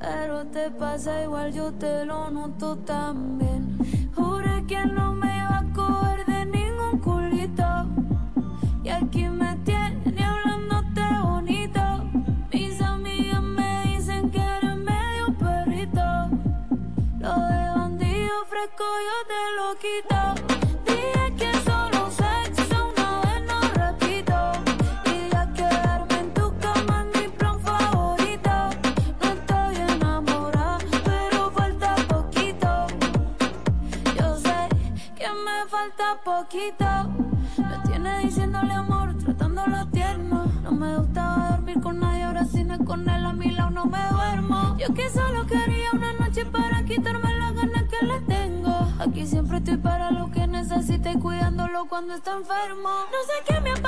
Pero te pasa igual, yo te lo noto también. Juré que no me Me tiene diciéndole amor, tratándolo tierno. No me gustaba dormir con nadie, ahora si no es con él a mi lado no me duermo. Yo que solo quería una noche para quitarme las ganas que le tengo. Aquí siempre estoy para lo que necesite, cuidándolo cuando está enfermo. No sé qué me ha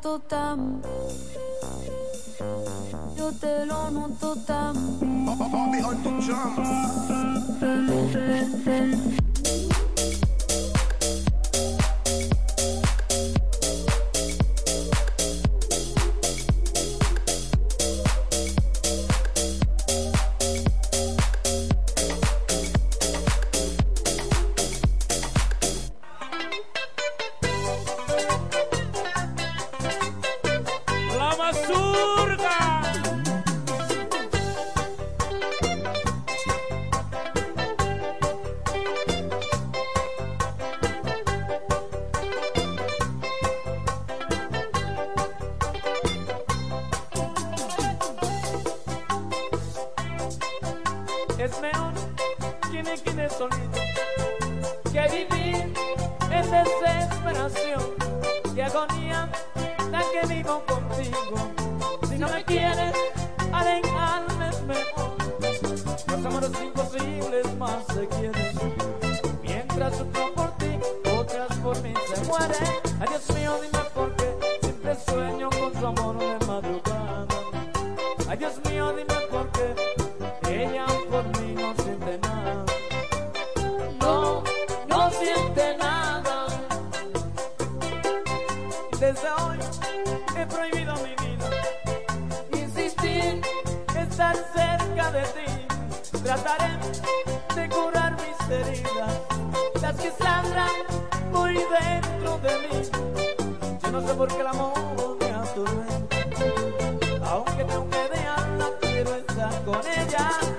noto yo te lo noto tan. Desde hoy he prohibido mi vida insistir, en estar cerca de ti. Trataré de curar mis heridas, las que sangran muy dentro de mí. Yo no sé por qué el amor me atormenta, aunque tengo que dejarla, quiero estar con ella.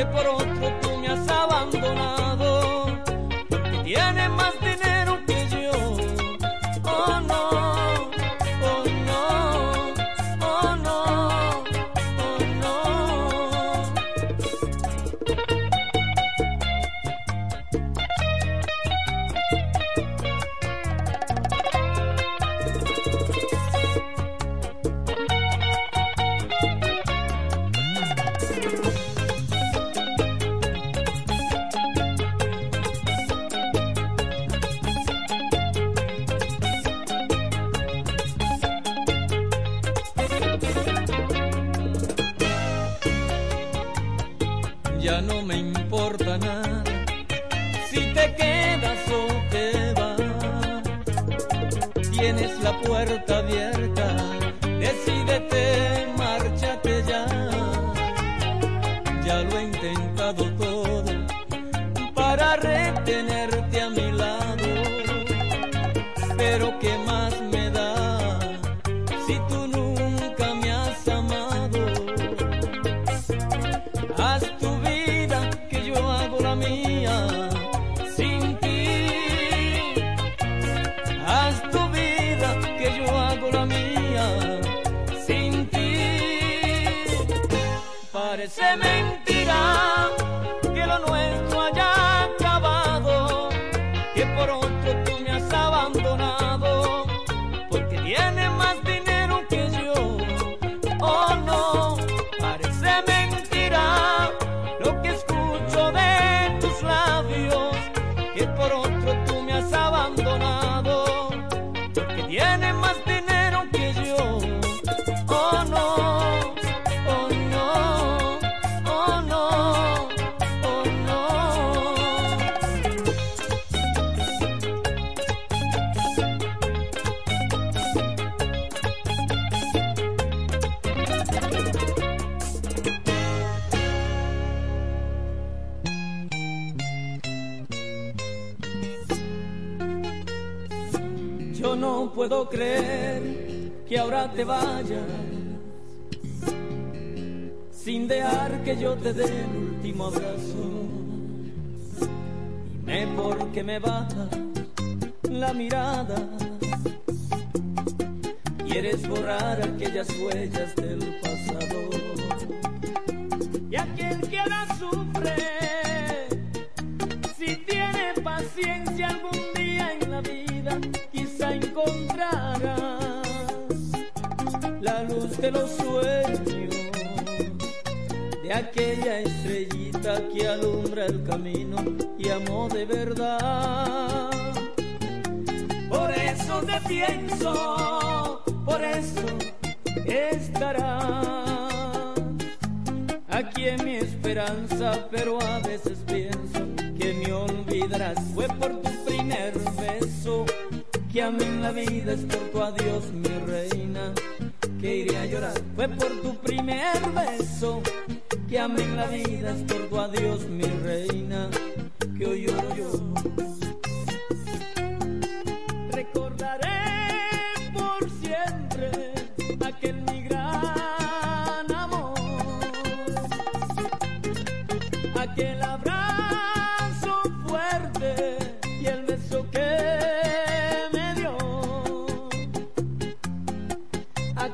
Que por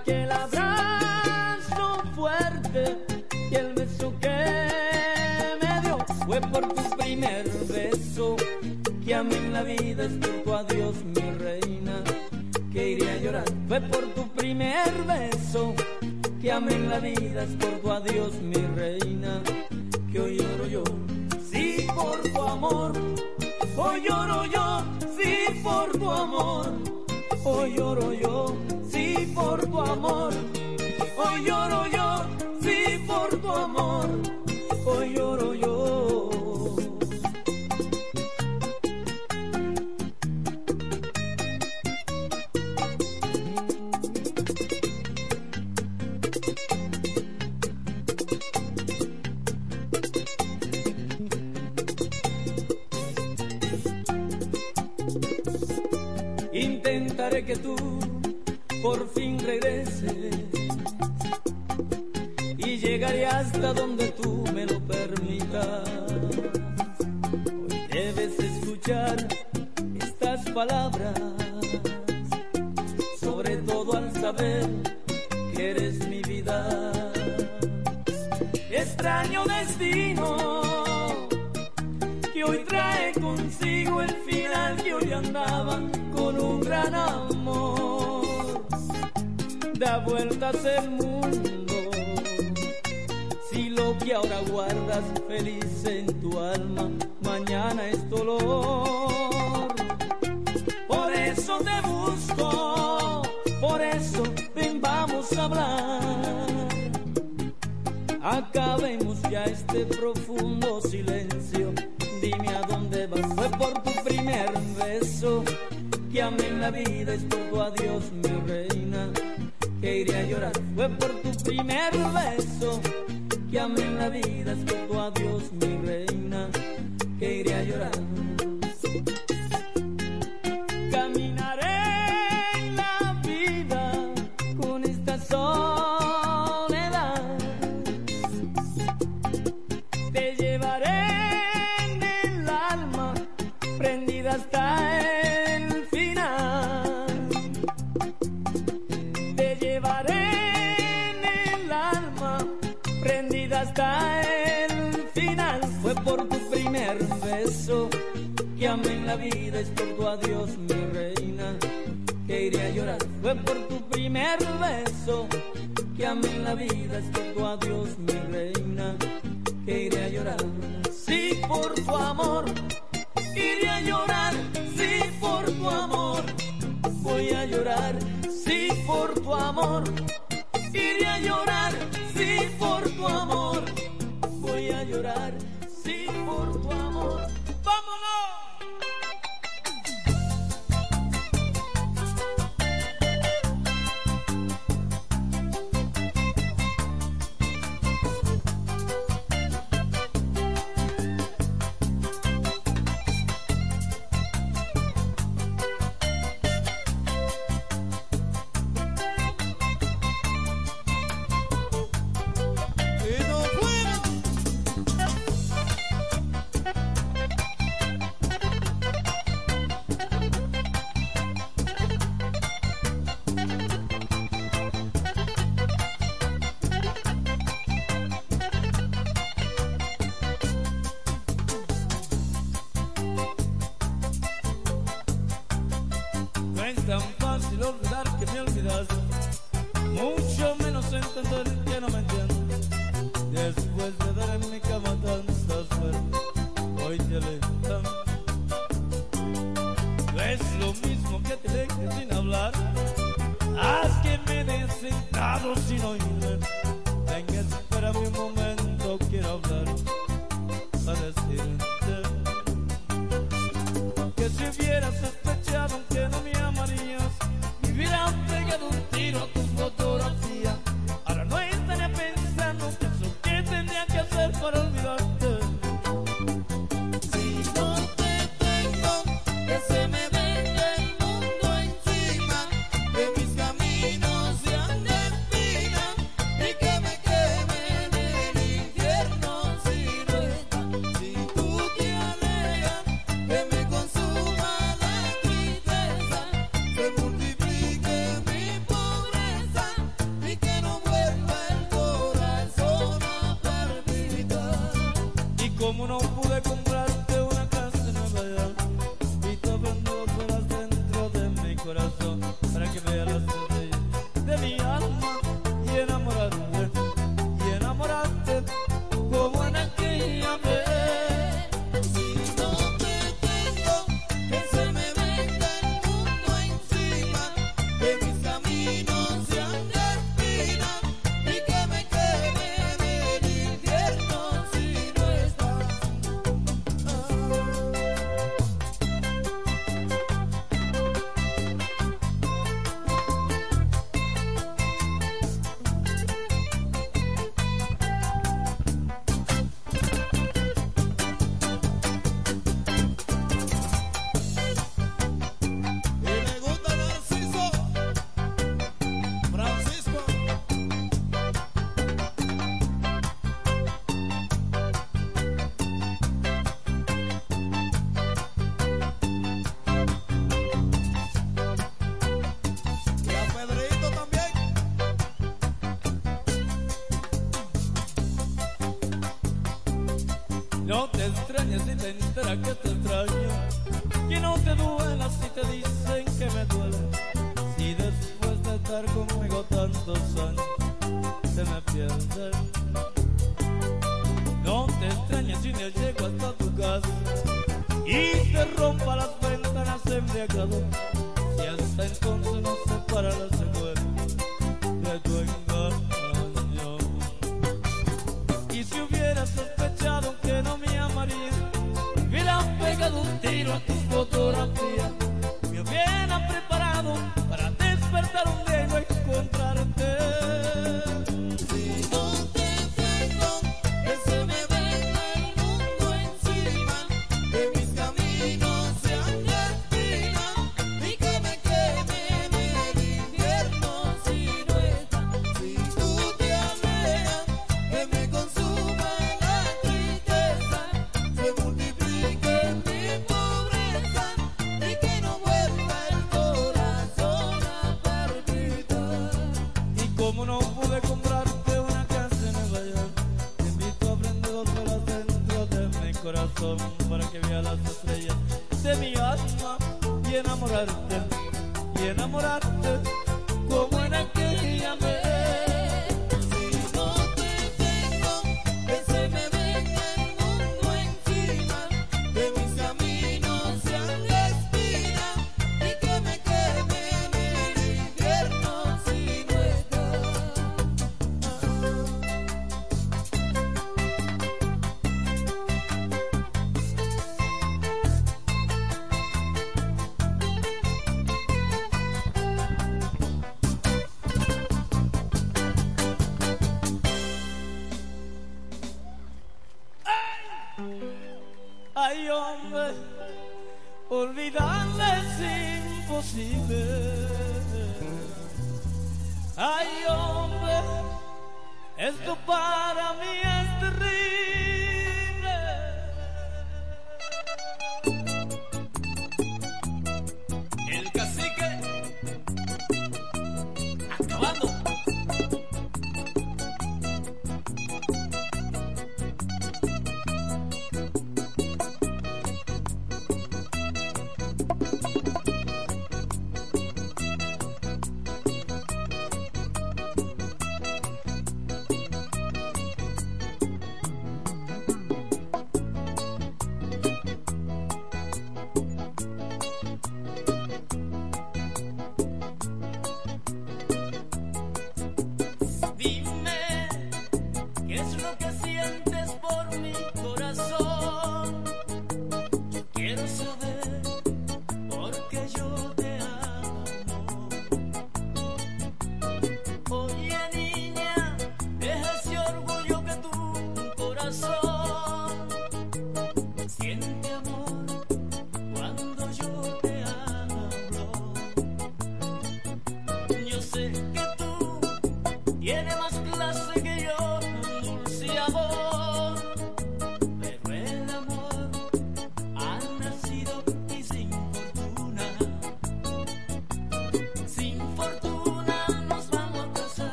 aquel abrazo fuerte y el beso que fue por tu primer beso, que a mí en la vida es tu adiós, mi reina, que iré a llorar. Fue por tu primer beso, que a mí en la vida es por tu adiós, mi reina, que hoy lloro yo. Sí, por tu amor, hoy lloro yo, sí, por tu amor, hoy lloro yo, sí, por tu amor, hoy lloro yo, sí, por tu amor, hoy lloro yo. El mundo. Si lo que ahora guardas feliz en tu alma, mañana es dolor. Por eso te busco, por eso ven, vamos a hablar. Acabemos ya este profundo silencio. Dime a dónde vas. Fue por tu primer beso que amé en la vida. Es por tu adiós, tan fácil olvidar que me olvidaste, mucho menos entender que no me entiendes. Después de dar en mi cama tantas veces, hoy te alejas. No es lo mismo que te dejes sin hablar, haz que me des sentado sin oírme. Venga, espérame un momento, es imposible.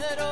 that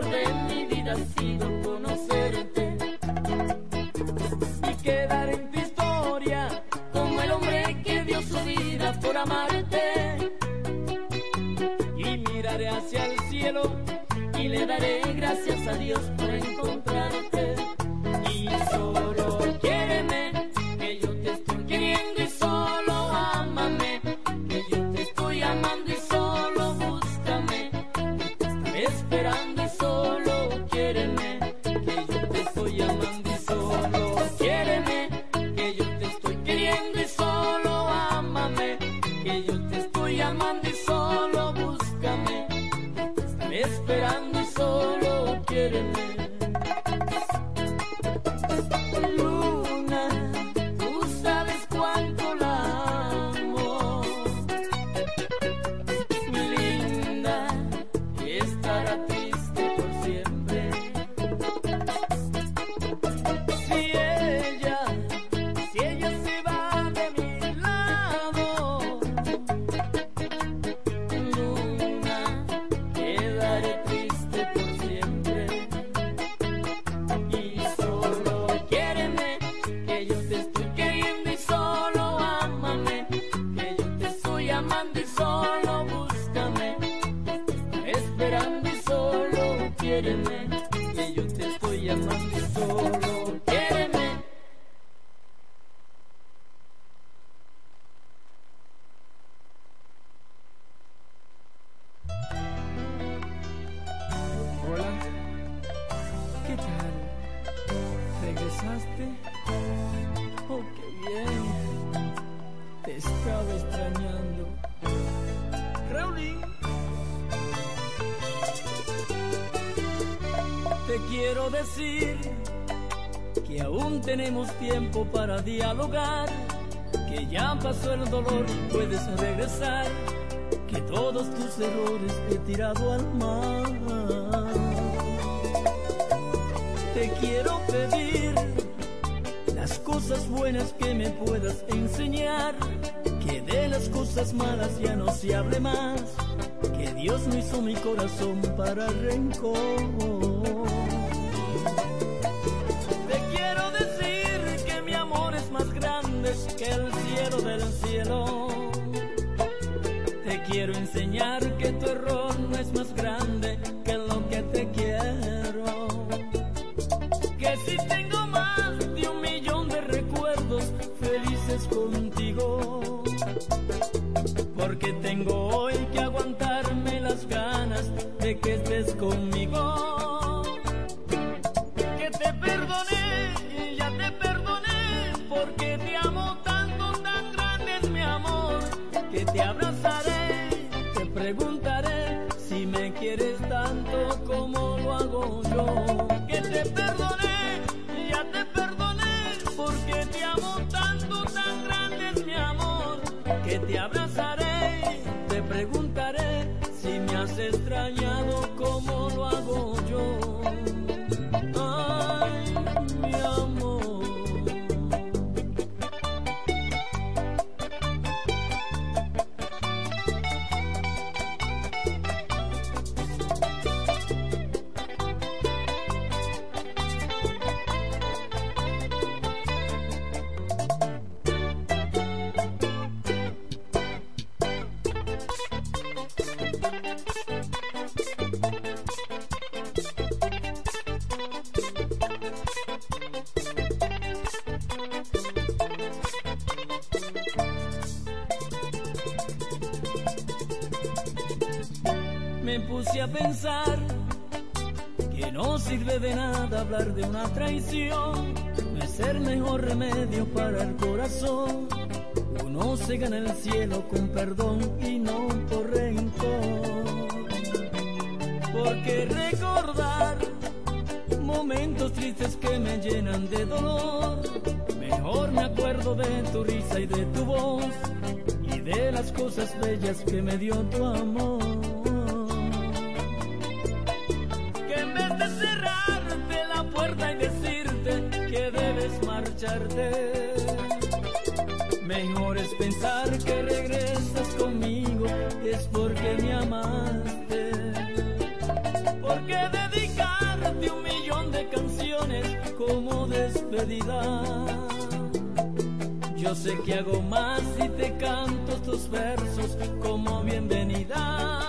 de mi vida ha sido conocerte y quedar en tu historia como el hombre que dio su vida por amarte. Y miraré hacia el cielo y le daré gracias a Dios por encontrarte. puse a pensar que no sirve de nada hablar de una traición, no es el mejor remedio para el corazón. Uno se gana el cielo con perdón y no por rencor. Porque recordar momentos tristes que me llenan de dolor, mejor me acuerdo de tu risa y de tu voz y de las cosas bellas que me dio tu amor. Mejor es pensar que regresas conmigo, es porque me amaste. Porque dedicarte un millón de canciones como despedida. Yo sé que hago más si te canto tus versos como bienvenida.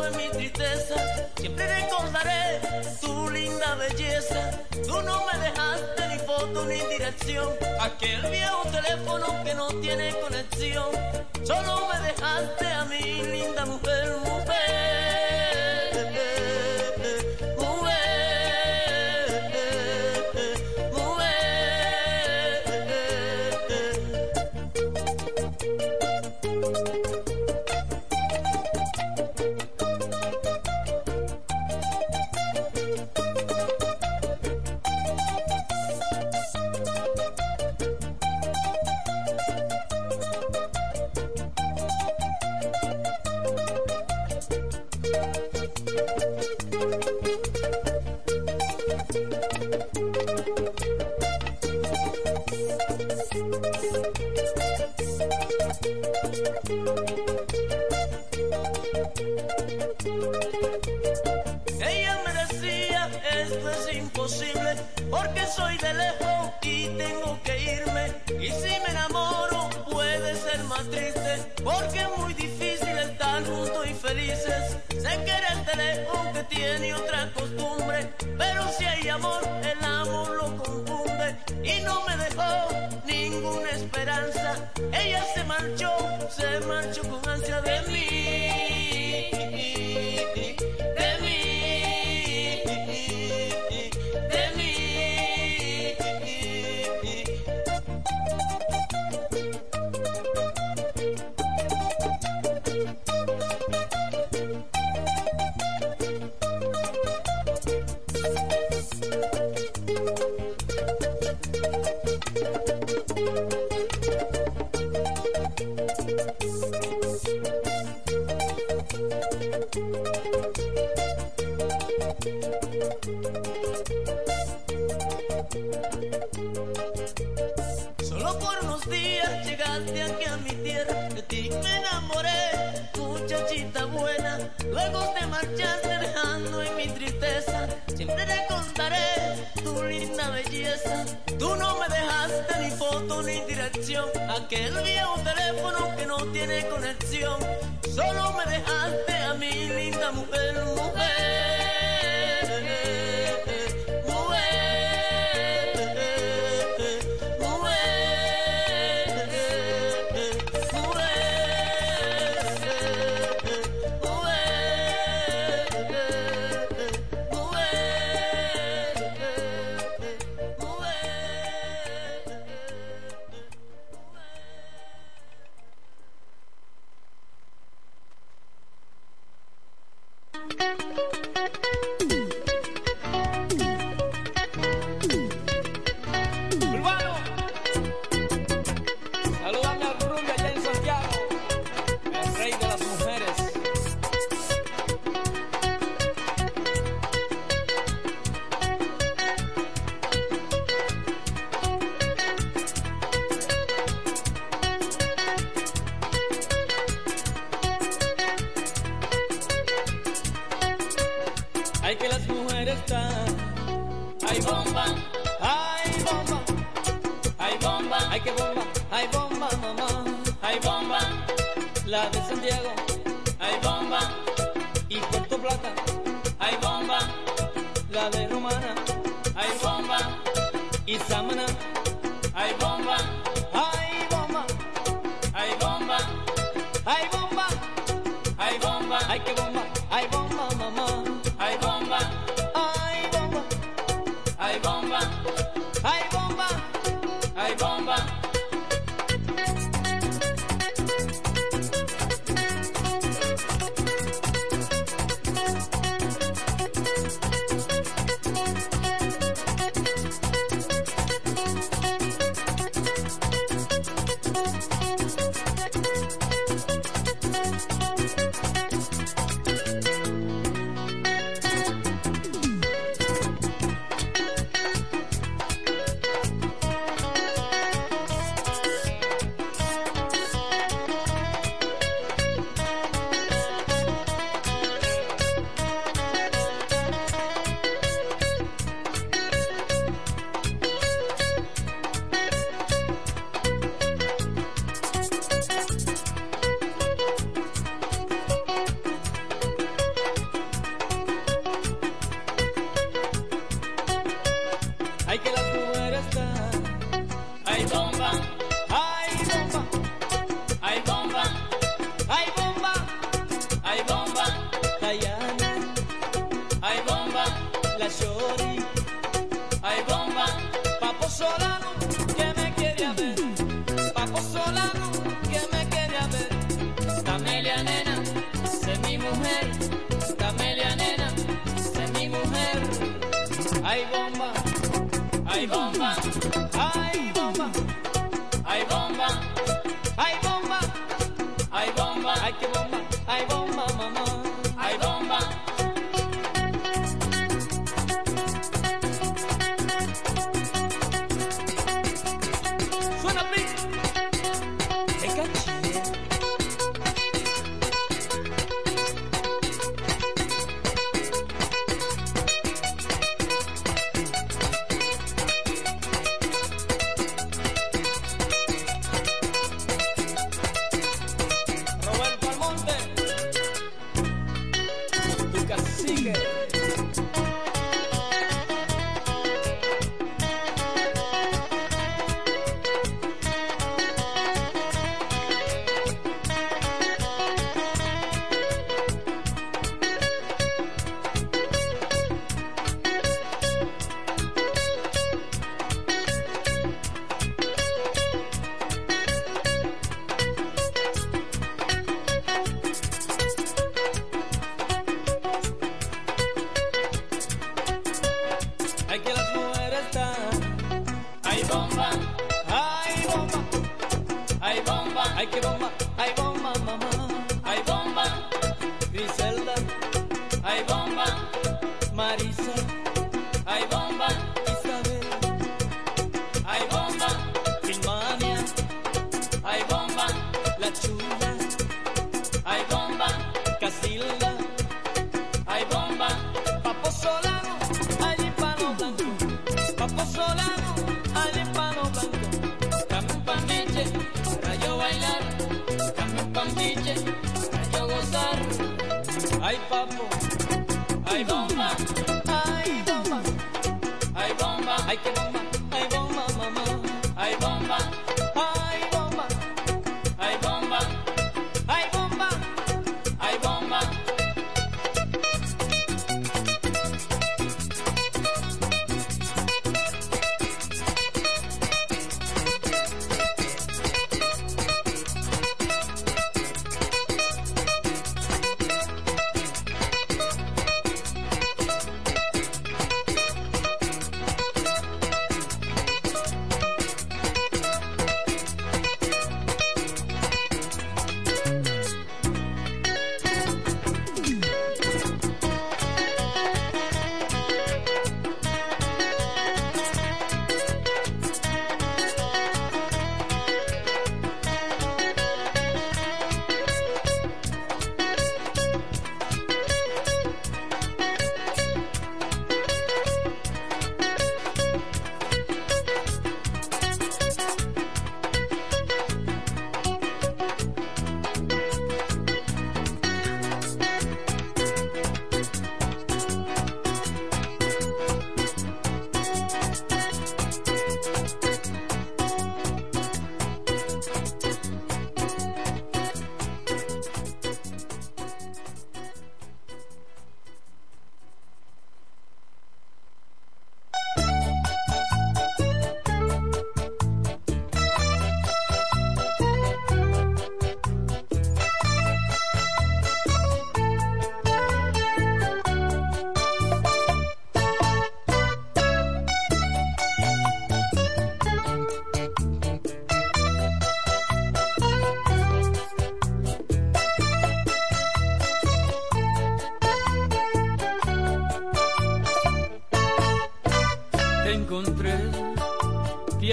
en mi tristeza. Siempre recordaré tu linda belleza. Tú no me dejaste ni foto ni dirección. Aquel viejo teléfono que no tiene conexión. Solo me dejaste a mi linda mujer.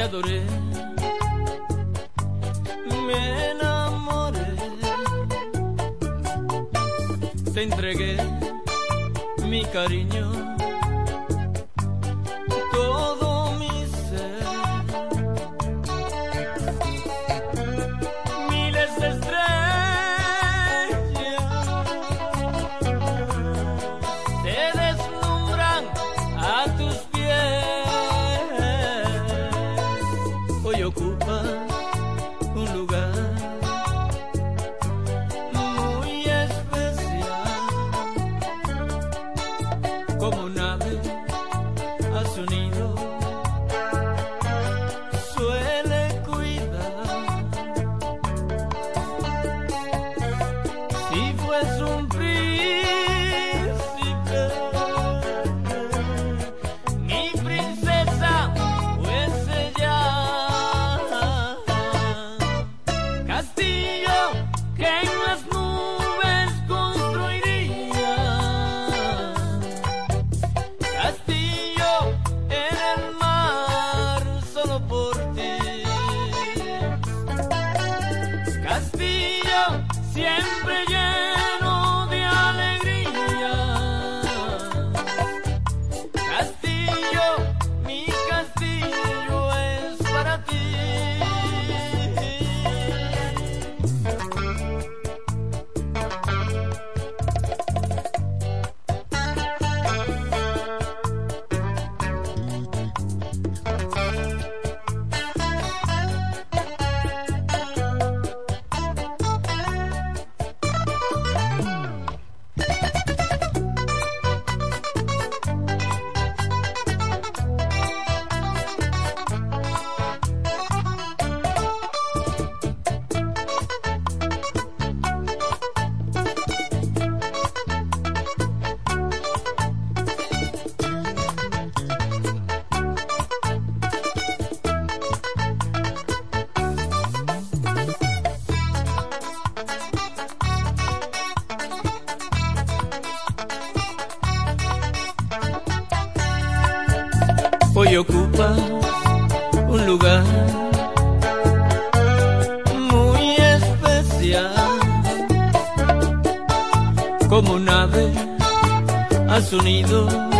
Adoré, a su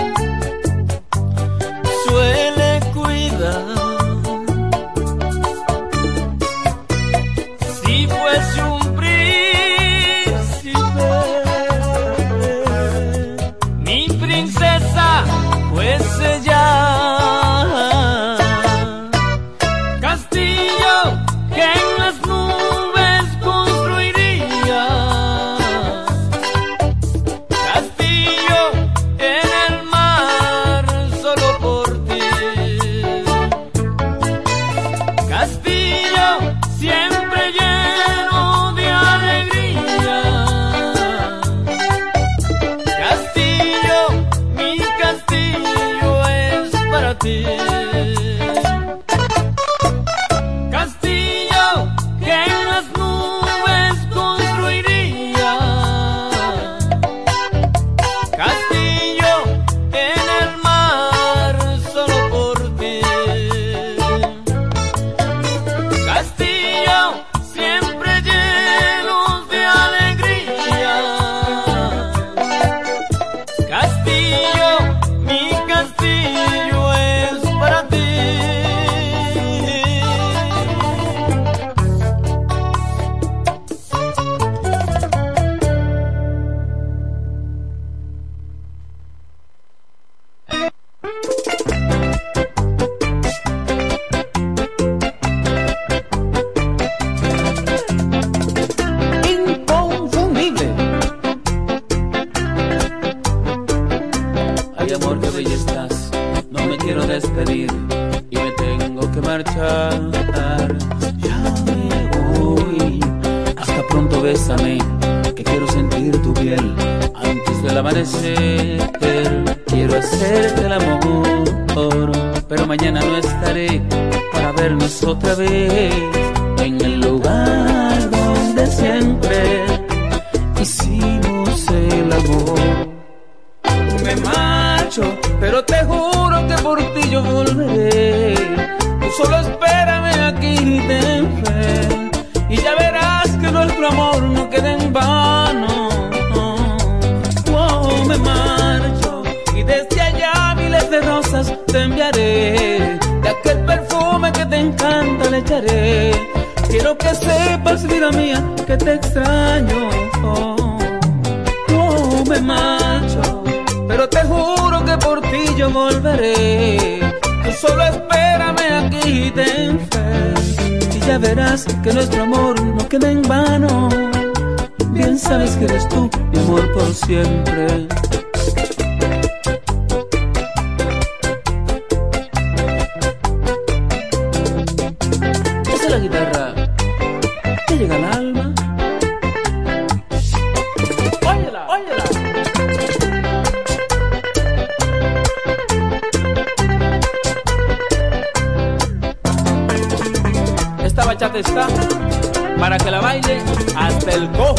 para que la baile hasta el cojo.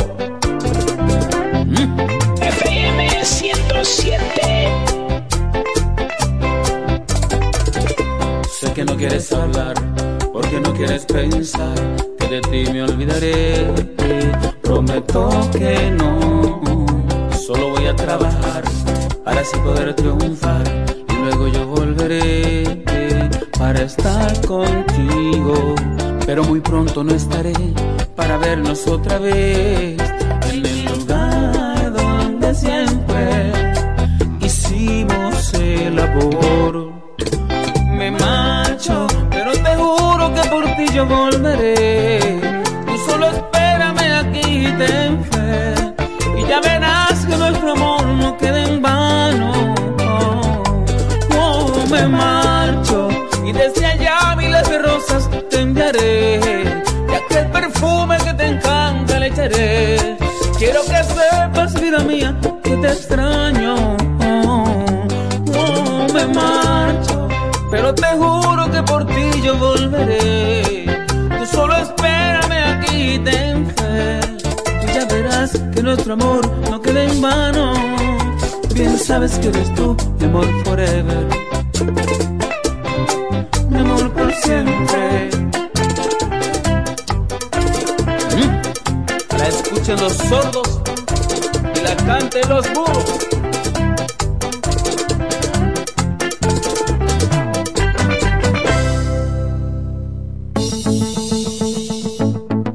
FM 107. Sé que no quieres hablar, porque no quieres pensar que de ti me olvidaré. Prometo que no, solo voy a trabajar para así poder triunfar y luego yo volveré para estar contigo. Pero muy pronto no estaré para vernos otra vez en el lugar donde siempre hicimos el amor me marcho, pero te juro que por ti yo volveré. Te extraño. Oh, oh, me marcho pero te juro que por ti yo volveré. Tú solo espérame aquí, ten fe. Y ya verás que nuestro amor no queda en vano. Bien sabes que eres tú, mi amor forever. Mi amor por siempre. Mm. La escuchen los sordos canten los burros.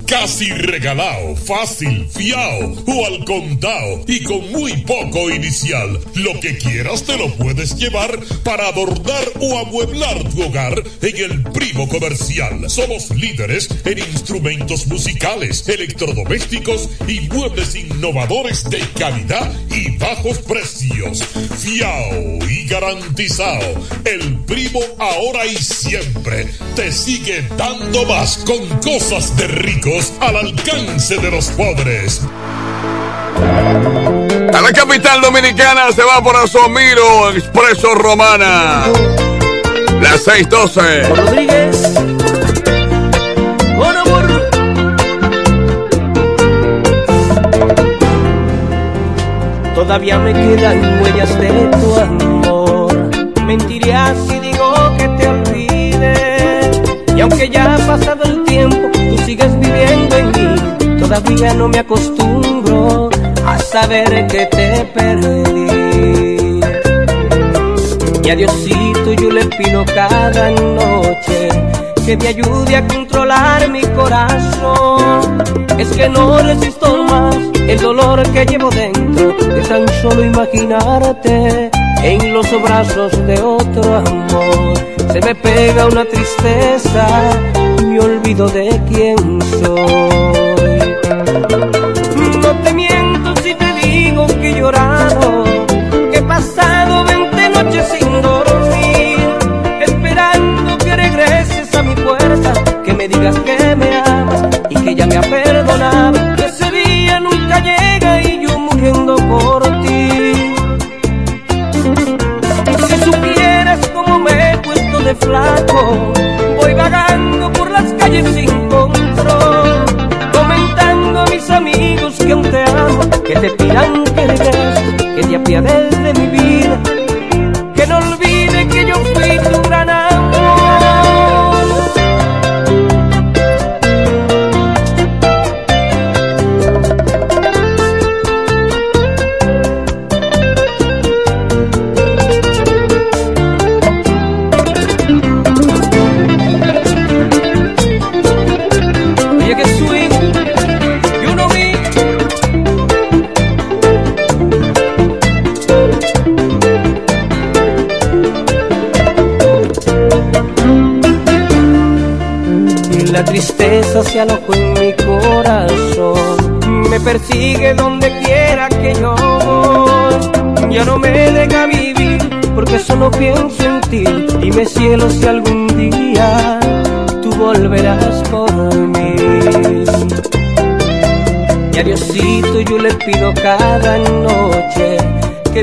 Casi regalado, fácil, fiao o al contado y con muy poco inicial. Lo que quieras te lo puedes llevar para adornar o amueblar tu hogar en el Primo Comercial. Somos líderes en instrumentos musicales, electrodomésticos y muebles innovadores de calidad y bajos precios. Fiao y garantizado. El Primo ahora y siempre te sigue dando más con cosas de ricos al alcance de los pobres. A la capital dominicana se va por Asomiro, Expreso Romana. Las 612. Rodríguez. Con amor. Todavía me quedan huellas de tu amor. Mentiría si digo que te olvide. Y aunque ya ha pasado el tiempo, tú sigues viviendo en mí. Todavía no me acostumbro a saber que te perdí. Y a Diosito yo le pido cada noche que me ayude a controlar mi corazón. Es que no resisto más el dolor que llevo dentro de tan solo imaginarte en los brazos de otro amor. Se me pega una tristeza, me olvido de quién soy. No te miento si te digo que he llorado, que digas que me amas y que ya me ha perdonado. Que ese día nunca llega y yo muriendo por ti. Si supieras cómo me he puesto de flaco, voy vagando por las calles sin control, comentando a mis amigos que aún te amo, que te pidan que regreses, que te apiades de mi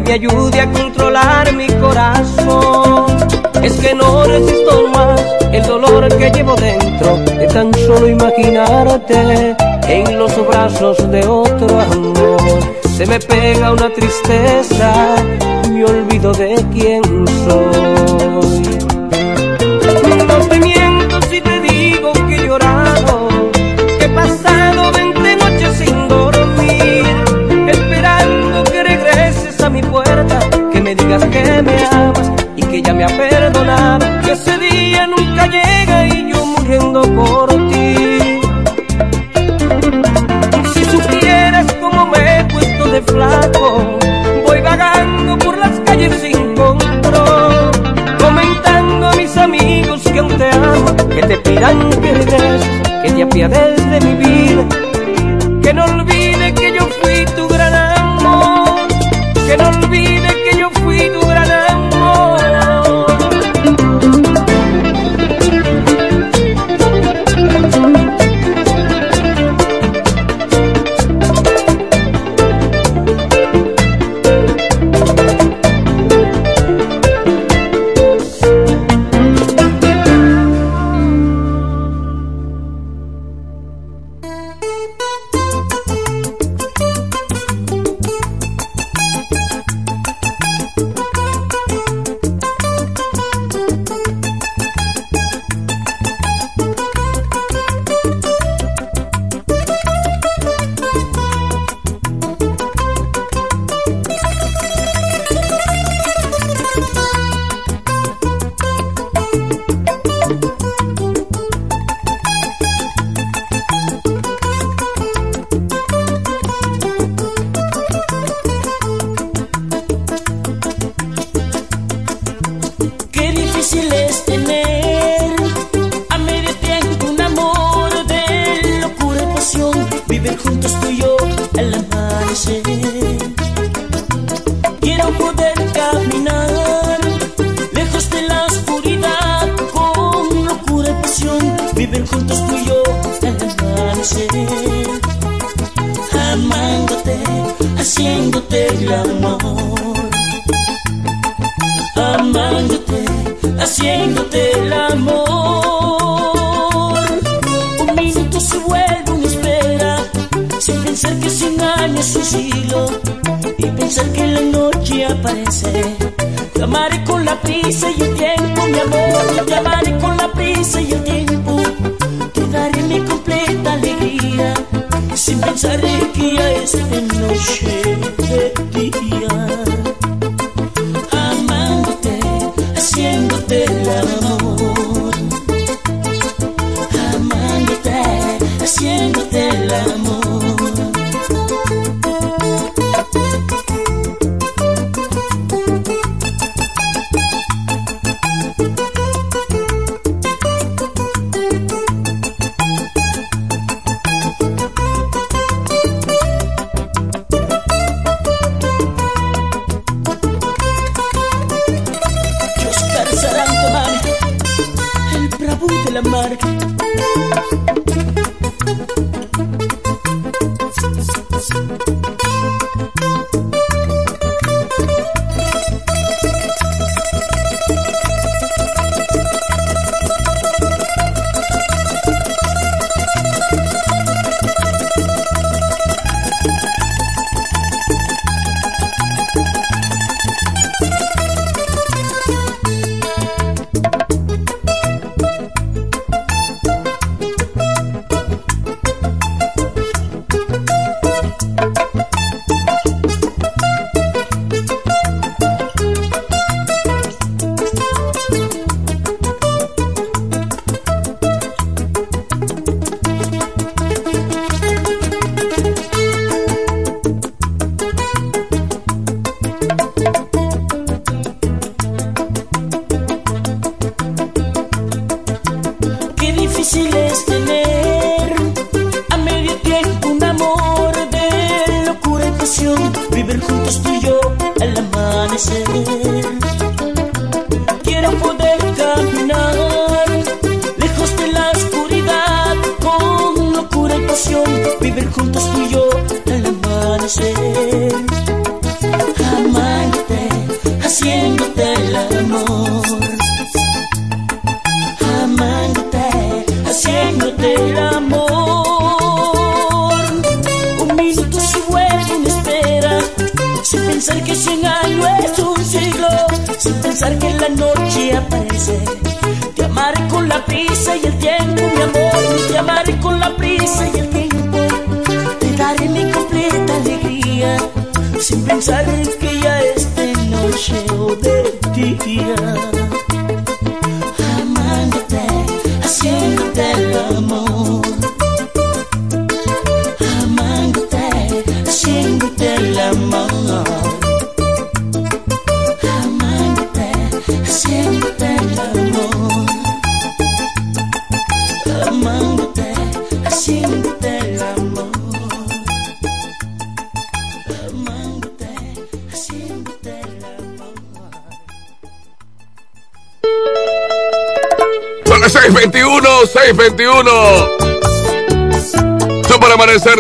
me ayude a controlar mi corazón. Es que no resisto más el dolor que llevo dentro de tan solo imaginarte en los brazos de otro amor. Se me pega una tristeza, me olvido de quién soy. No te miento si te digo digas que me amas y que ya me ha perdonado, que ese día nunca llega y yo muriendo por ti. Si supieras cómo me he puesto de flaco, voy vagando por las calles sin control, comentando a mis amigos que aún te amo, que te pidan que regreses, que te apiades de mi vida,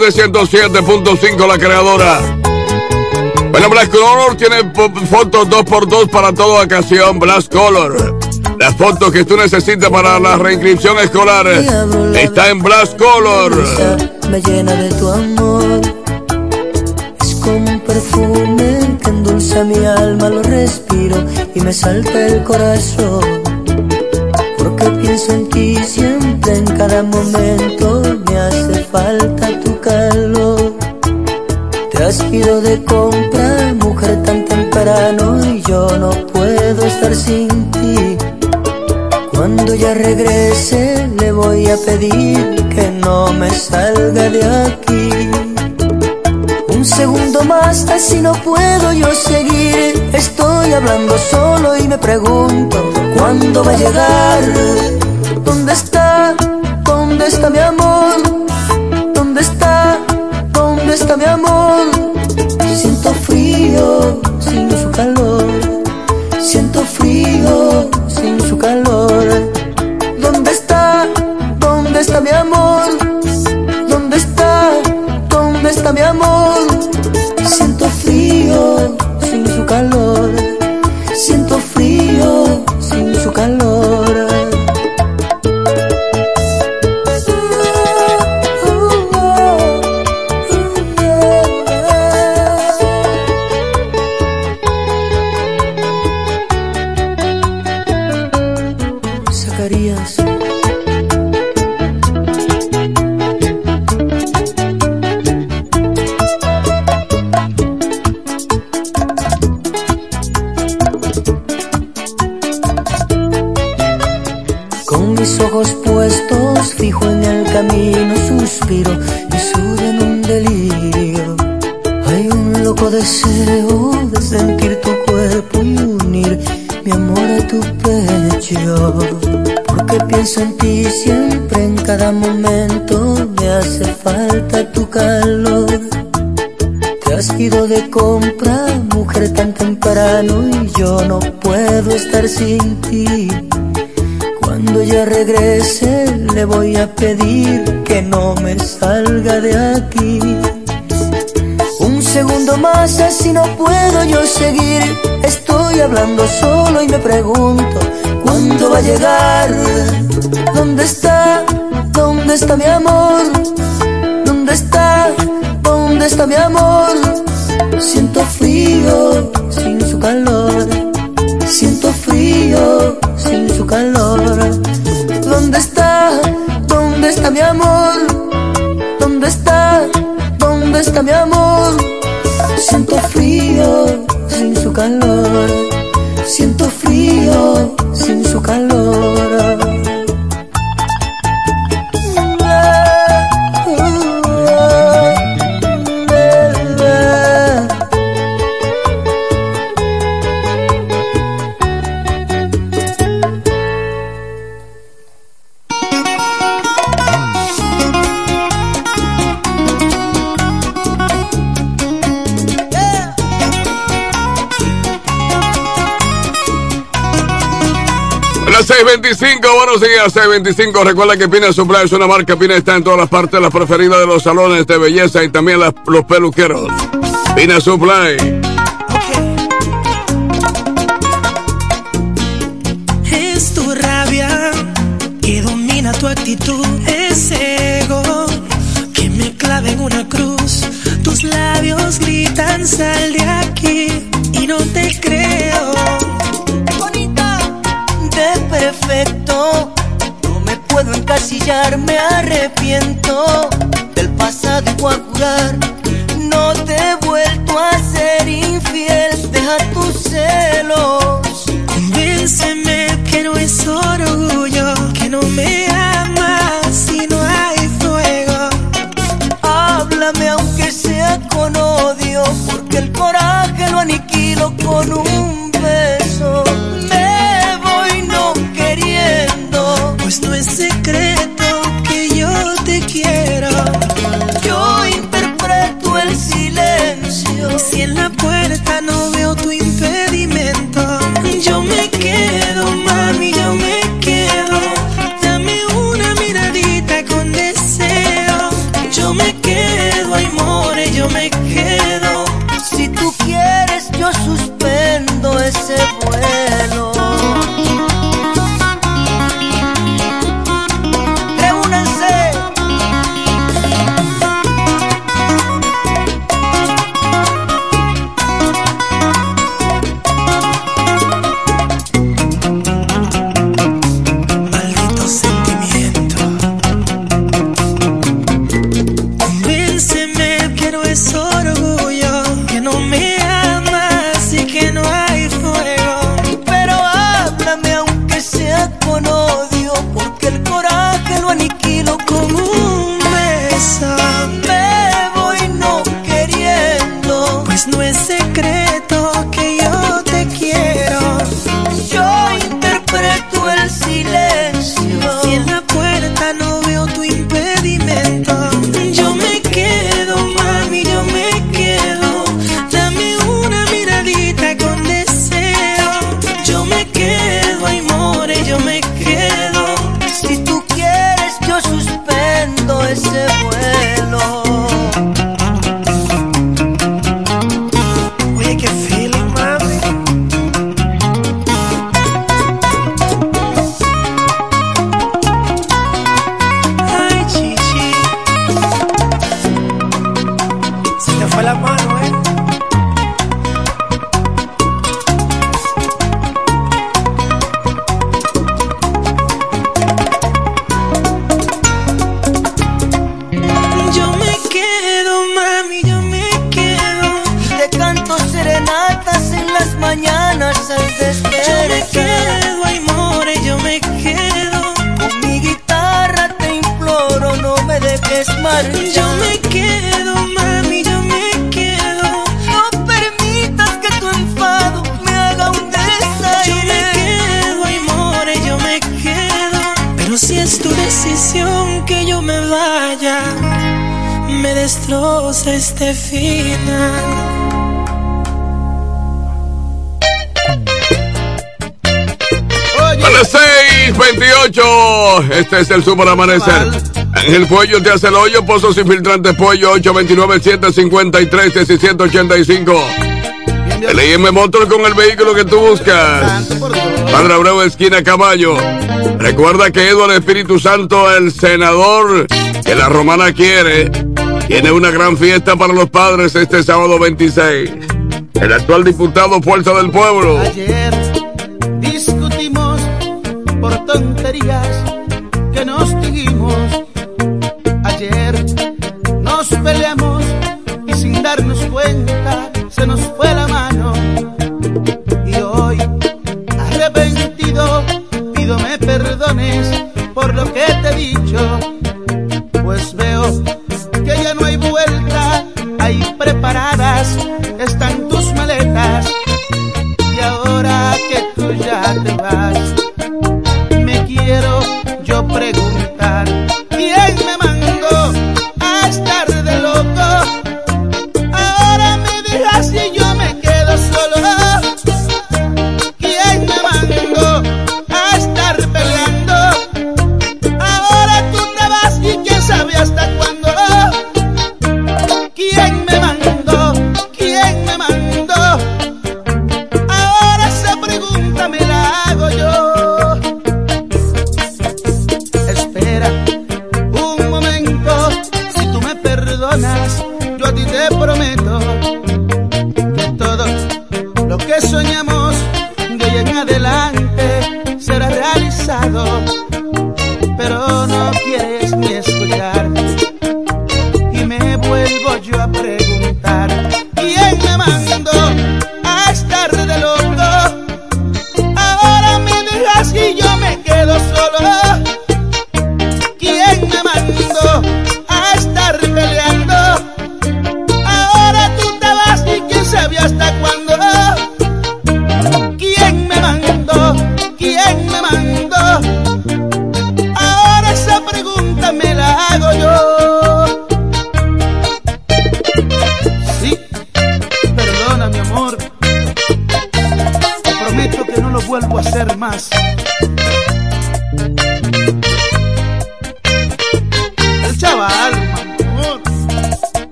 de 107.5 la creadora. Bueno, Black Color tiene fotos 2x2 para toda ocasión. Black Color. Las fotos que tú necesitas para la reinscripción escolar está en Black Color. me llena de tu amor. Es como un perfume que endulza mi alma, lo respiro y me salta el corazón. Pedir que no me salga de aquí. Un segundo más, así no puedo yo seguir. Estoy hablando solo y me pregunto, ¿cuándo va a llegar? ¿Dónde está? ¿Dónde está mi amor? ¿Dónde está? ¿Dónde está mi amor? Siento frío no puedo yo seguir. Estoy hablando solo y me pregunto, ¿cuándo va a llegar? ¿Dónde está? ¿Dónde está mi amor? ¿Dónde está? ¿Dónde está mi amor? Calor. C25, buenos días, C25. Recuerda que Pina Supply es una marca. Pina está en todas las partes, las preferidas de los salones de belleza y también los peluqueros. Pina Supply. El super amanecer. Ángel Pollo te hace el hoyo, pozos y filtrantes pollo, 829-753-1785. LIM Motor con el vehículo que tú buscas. Padre Abreu, esquina Caballo. Recuerda que Eduardo Espíritu Santo, el senador que la romana quiere, tiene una gran fiesta para los padres este sábado 26. El actual diputado Fuerza del Pueblo. Ayer discutimos por tonto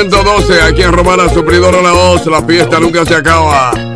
112 aquí en Romana Supridor La Voz. La fiesta nunca se acaba.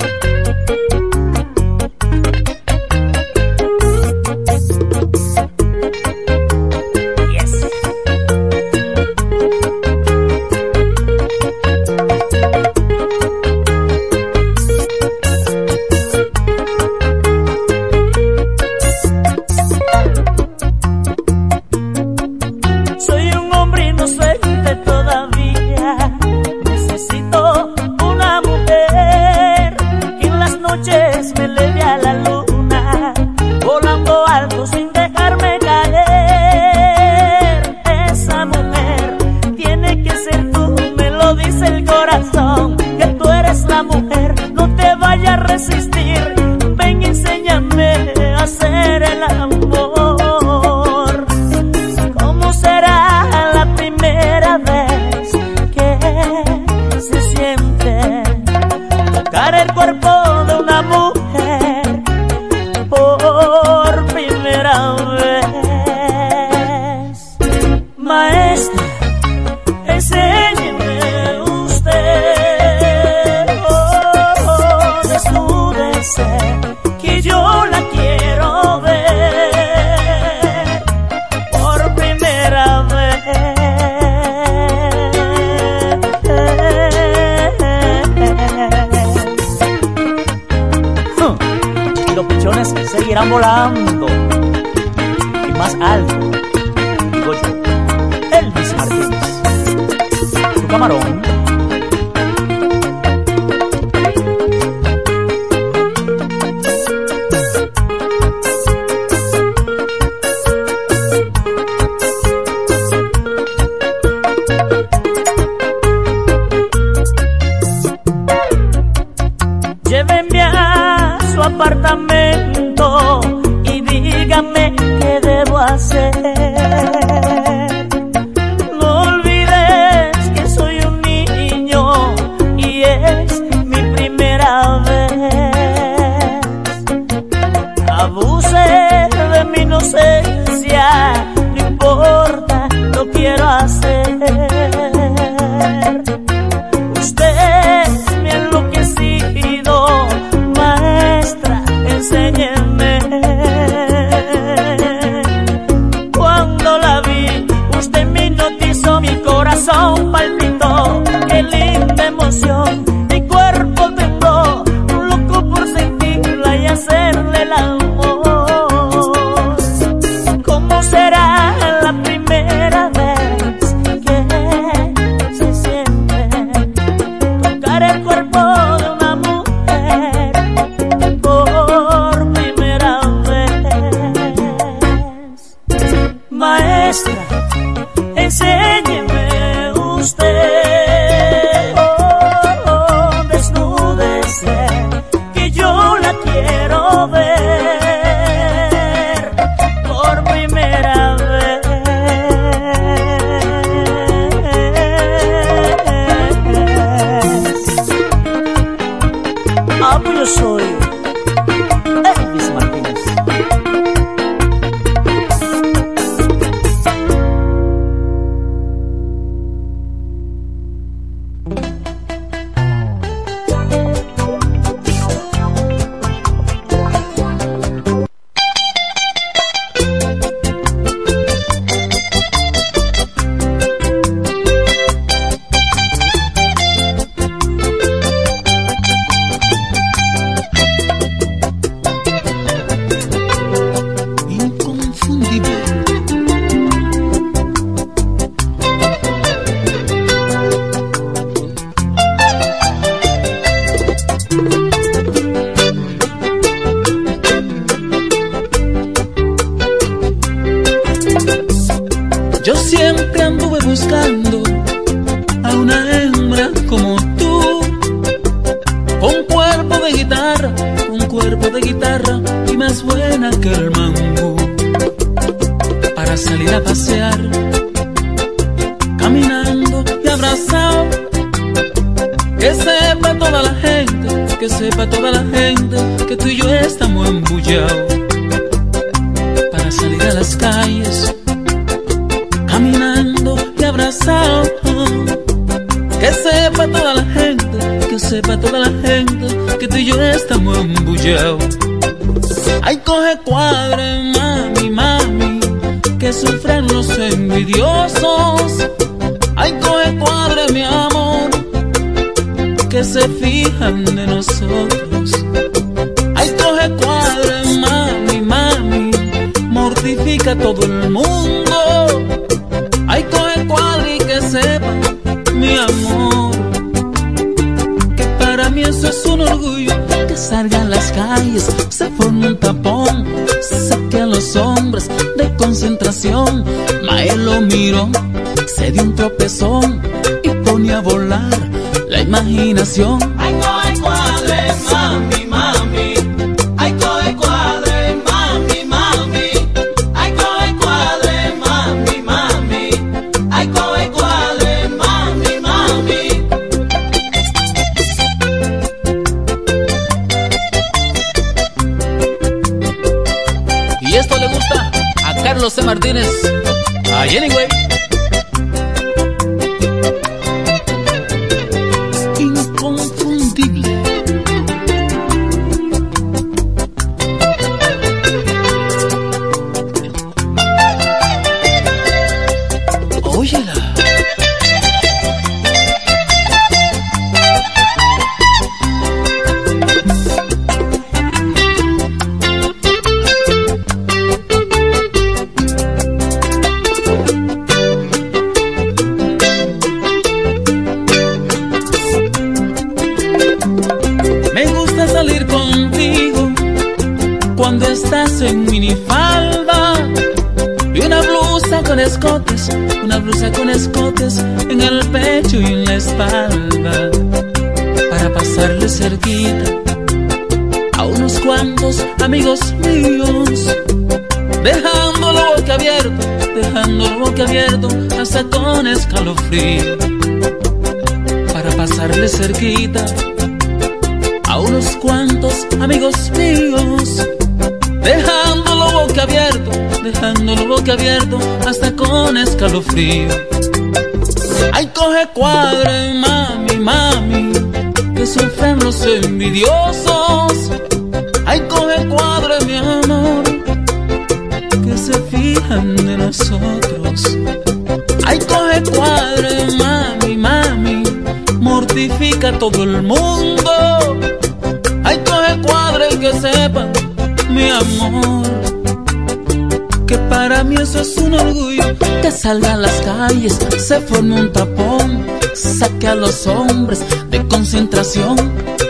Salga a las calles, se forme un tapón, saque a los hombres de concentración.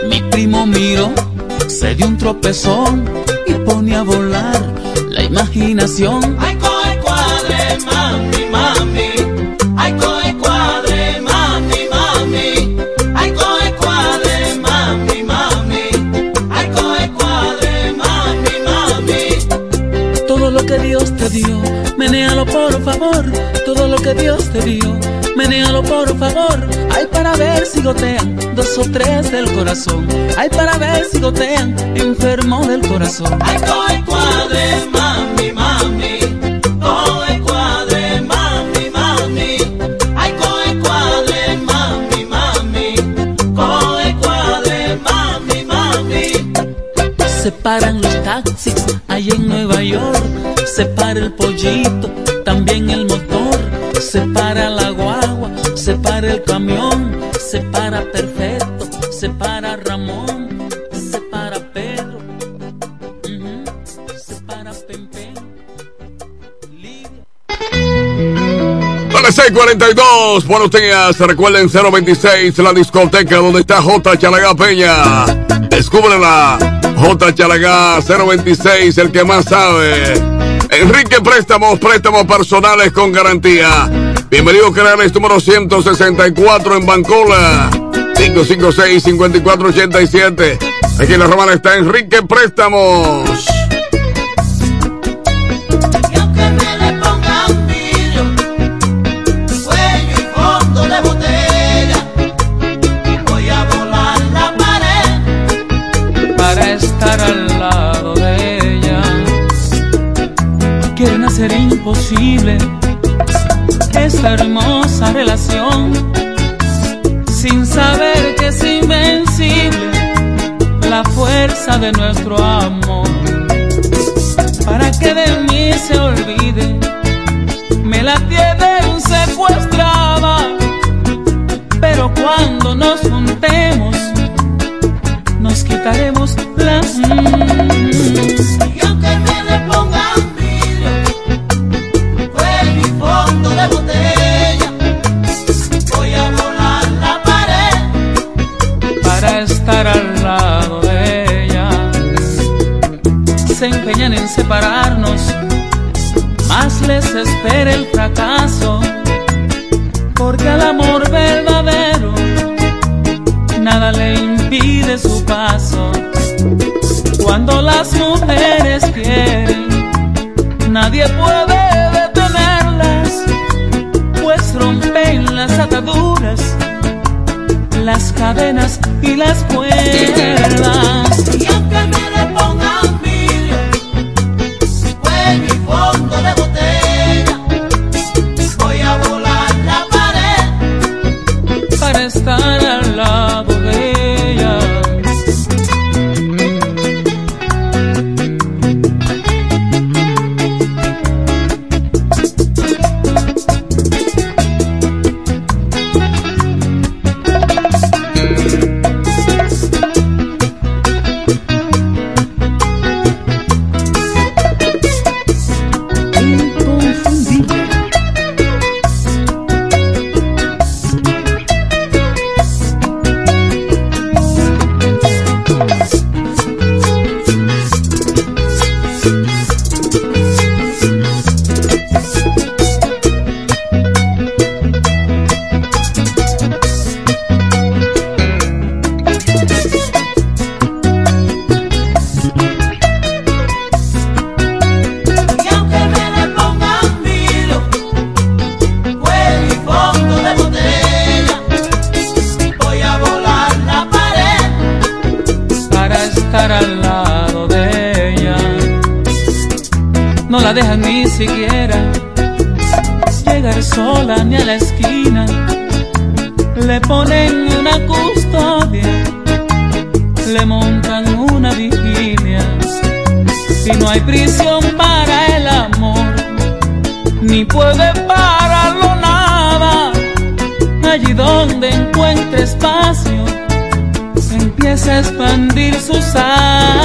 Mi primo miró, se dio un tropezón y pone a volar la imaginación. Gotean dos o tres del corazón. Ay, para ver si gotean enfermo del corazón. Ay, coge cuadre, mami, mami. Coge cuadre, mami, mami. Ay, coge cuadre, mami, mami. Coge cuadre, mami, mami. Se paran los taxis ahí en Nueva York. Se para el pollito, también el motor. Se para la guagua, se para el camión. 642, buenos días. Recuerden 026, la discoteca donde está J. Chalagá Peña. Descúbrela. J. Chalagá 026, el que más sabe. Enrique Préstamos, préstamos personales con garantía. Bienvenido Canales número 164 en Bancola. 556-5487. Aquí en la romana está Enrique Préstamos. Esta hermosa relación sin saber que es invencible la fuerza de nuestro amor. Dejan ni siquiera llegar sola ni a la esquina. Le ponen una custodia, le montan una vigilia. Y no hay prisión para el amor, ni puede pararlo nada. Allí donde encuentre espacio, empieza a expandir sus alas.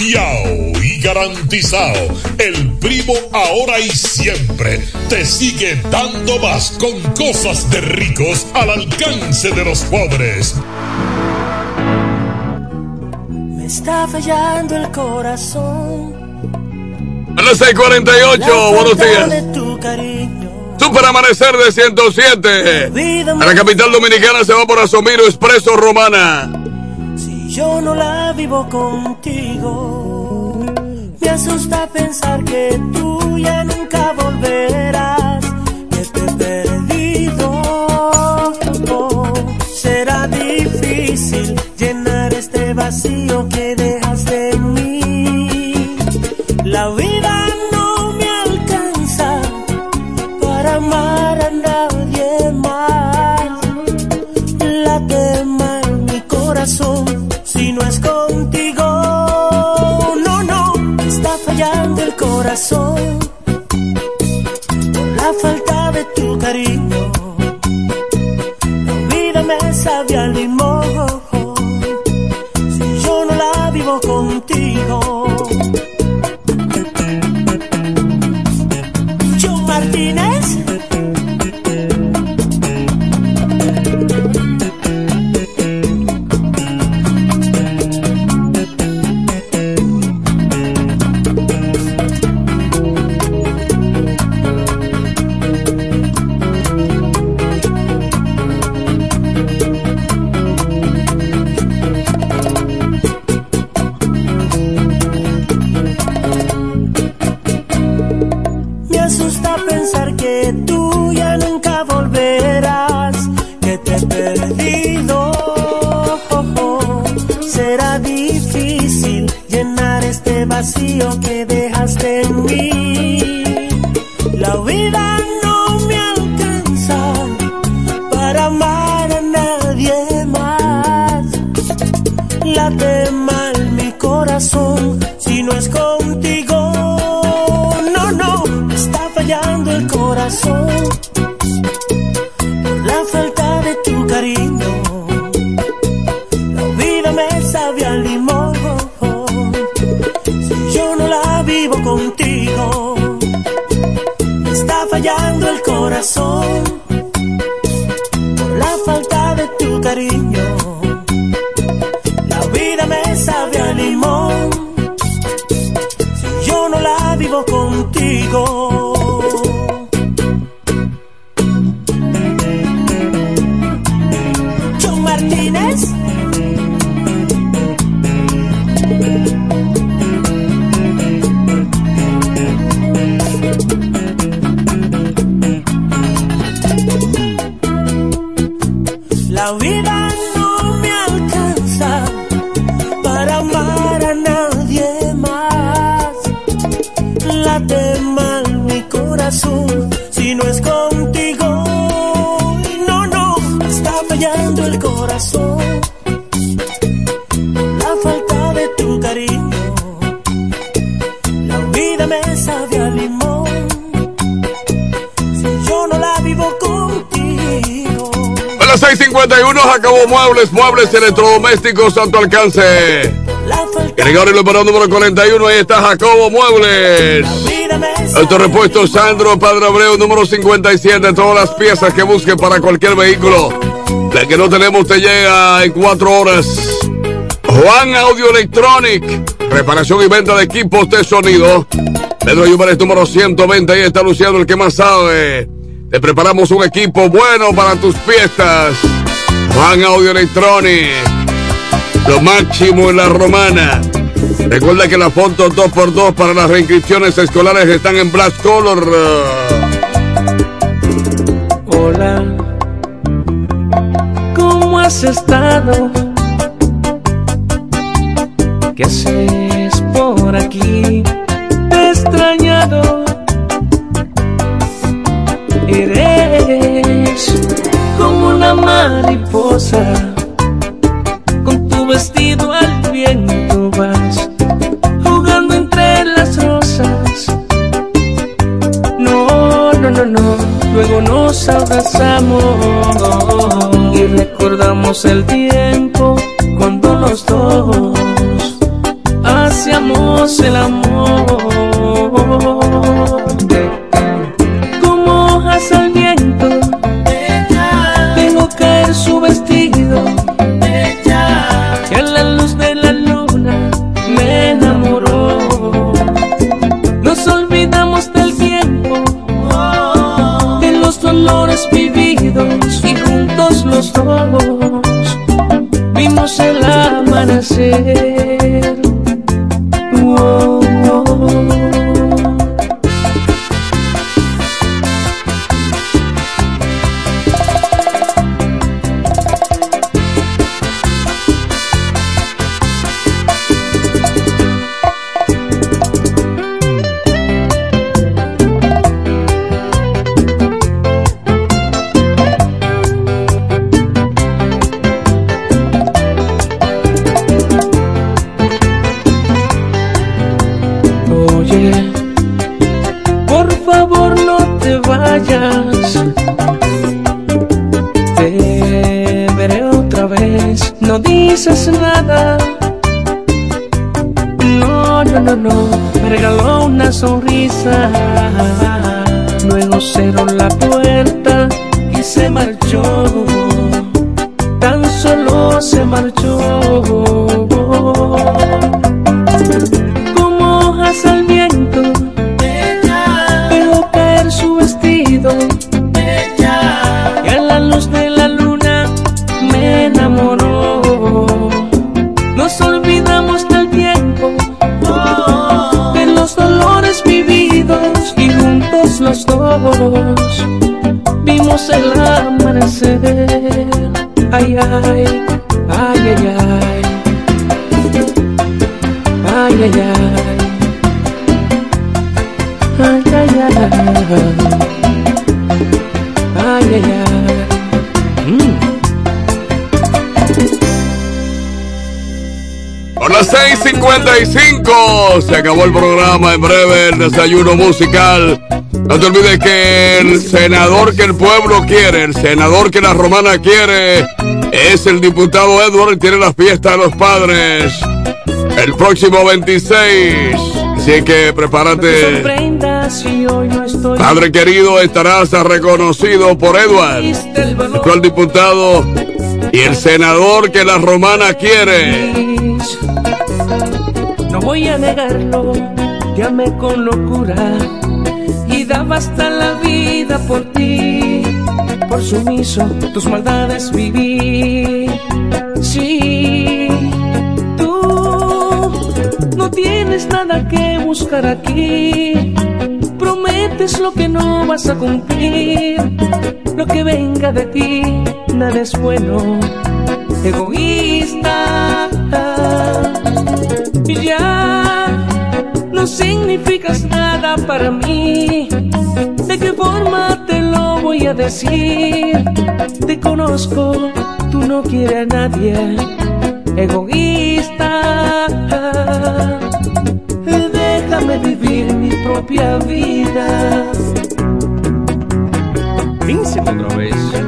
Y garantizado. El Primo ahora y siempre te sigue dando más con cosas de ricos al alcance de los pobres. Me está fallando el corazón. A las 6:48, buenos días. Super Amanecer de 107. A la capital dominicana se va por Asomiro Expreso Romana. Yo no la vivo contigo, me asusta pensar que tú ya nunca volverás. Muebles, Electrodomésticos, Santo Alcance. Gregorio Luperón número 41, ahí está Jacobo Muebles. Autorepuesto Sandro Padre Abreu número 57, todas las piezas que busque para cualquier vehículo. La que no tenemos te llega en cuatro horas. Juan Audio Electronic, reparación y venta de equipos de sonido. Pedro Yubares número 120, ahí está Luciano, el que más sabe. Te preparamos un equipo bueno para tus fiestas. Juan Audio Electronic, lo máximo en la romana. Recuerda que las fotos 2x2 para las reinscripciones escolares están en Black Color. Hola, ¿cómo has estado? ¿Qué haces por aquí? El tiempo 6:55 se acabó el programa. En breve el desayuno musical. No te olvides que el senador que el pueblo quiere, el senador que la romana quiere, es el diputado Edward y tiene la fiesta de los padres el próximo 26. Así que prepárate. Padre querido, estarás reconocido por Edward, el actual diputado y el senador que la romana quiere. No voy a negarlo, te amé con locura y daba hasta la vida por ti. Por sumiso, tus maldades viví. Sí, tú no tienes nada que buscar aquí. Prometes lo que no vas a cumplir. Lo que venga de ti, nada es bueno. Egoísta ya no significas nada para mí. ¿De qué forma te lo voy a decir? Te conozco, tú no quieres a nadie. Egoísta, déjame vivir mi propia vida. Otra vez.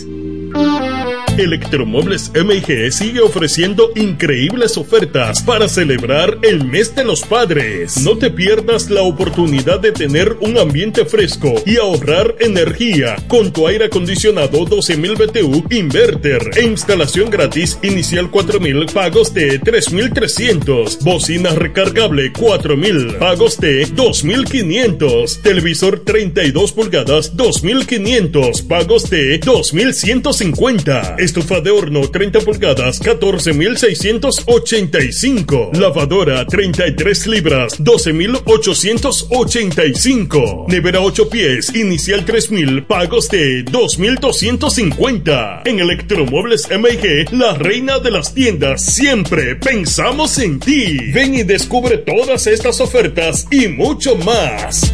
Electromuebles MG sigue ofreciendo increíbles ofertas para celebrar el mes de los padres. No te pierdas la oportunidad de tener un ambiente fresco y ahorrar energía con tu aire acondicionado 12.000 BTU inverter e instalación gratis inicial 4.000 pagos de 3.300. Bocina recargable 4.000 pagos de 2.500. Televisor 32 pulgadas 2.500 pagos de 2.150. Estufa de horno 30 pulgadas 14.685. Lavadora 33 libras 12.885. Nevera 8 pies inicial 3.000 pagos de 2.250. En Electromuebles MG, la reina de las tiendas, siempre pensamos en ti. Ven y descubre todas estas ofertas y mucho más.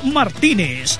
Martínez.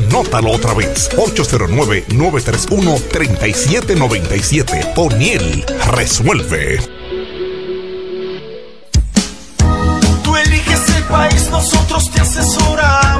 Anótalo otra vez. 809-931-3797. O'Neill resuelve. Tú eliges el país, nosotros te asesoramos.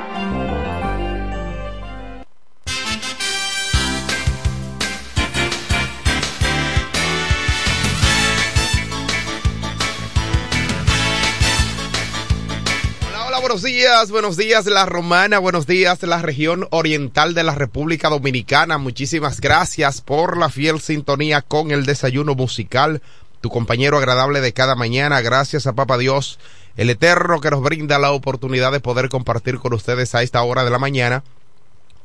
Buenos días, buenos días la Romana, buenos días la región oriental de la República Dominicana. Muchísimas gracias por la fiel sintonía con el desayuno musical, tu compañero agradable de cada mañana. Gracias a Papa Dios, el Eterno que nos brinda la oportunidad de poder compartir con ustedes a esta hora de la mañana.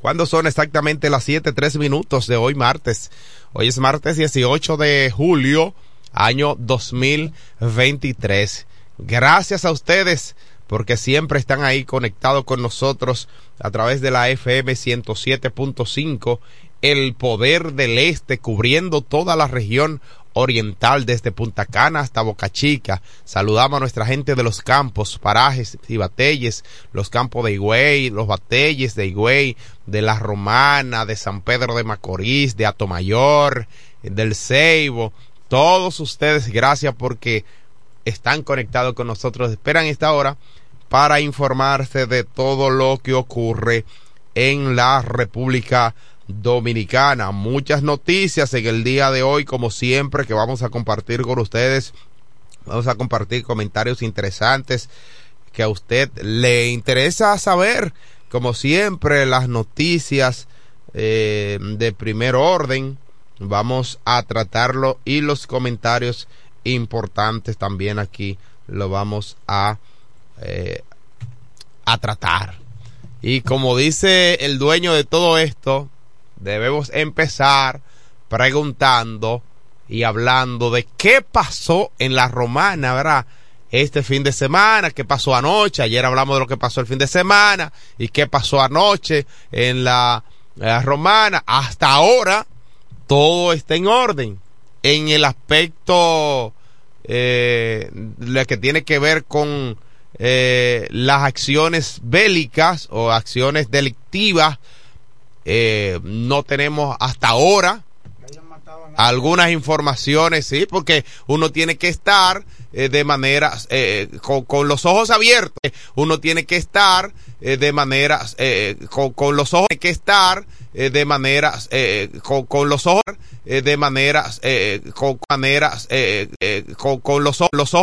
Cuando son exactamente las 7, 3 minutos de hoy martes. Hoy es martes 18 de julio, año 2023. Gracias a ustedes porque siempre están ahí conectados con nosotros a través de la FM 107.5, el poder del este, cubriendo toda la región oriental desde Punta Cana hasta Boca Chica. Saludamos a nuestra gente de los campos, parajes y batelles, los campos de Higüey, los batelles de Higüey, de La Romana, de San Pedro de Macorís, de Atomayor, del Ceibo. Todos ustedes, gracias porque están conectados con nosotros, esperan esta hora para informarse de todo lo que ocurre en la República Dominicana. Muchas noticias en el día de hoy, como siempre, que vamos a compartir con ustedes. Vamos a compartir comentarios interesantes que a usted le interesa saber. Como siempre, las noticias eh, de primer orden. Vamos a tratarlo y los comentarios importantes también aquí lo vamos a, eh, a tratar. Y como dice el dueño de todo esto, debemos empezar preguntando y hablando de qué pasó en la romana, ¿verdad? Este fin de semana, qué pasó anoche, ayer hablamos de lo que pasó el fin de semana y qué pasó anoche en la, la romana. Hasta ahora todo está en orden. En el aspecto eh, lo que tiene que ver con eh, las acciones bélicas o acciones delictivas, eh, no tenemos hasta ahora algunas informaciones, sí, porque uno tiene que estar eh, de manera eh, con, con, los ojos abiertos, uno tiene que estar eh, de manera con, con, los ojos, tiene que estar de manera con, con, los ojos de manera con maneras con, con los los ojos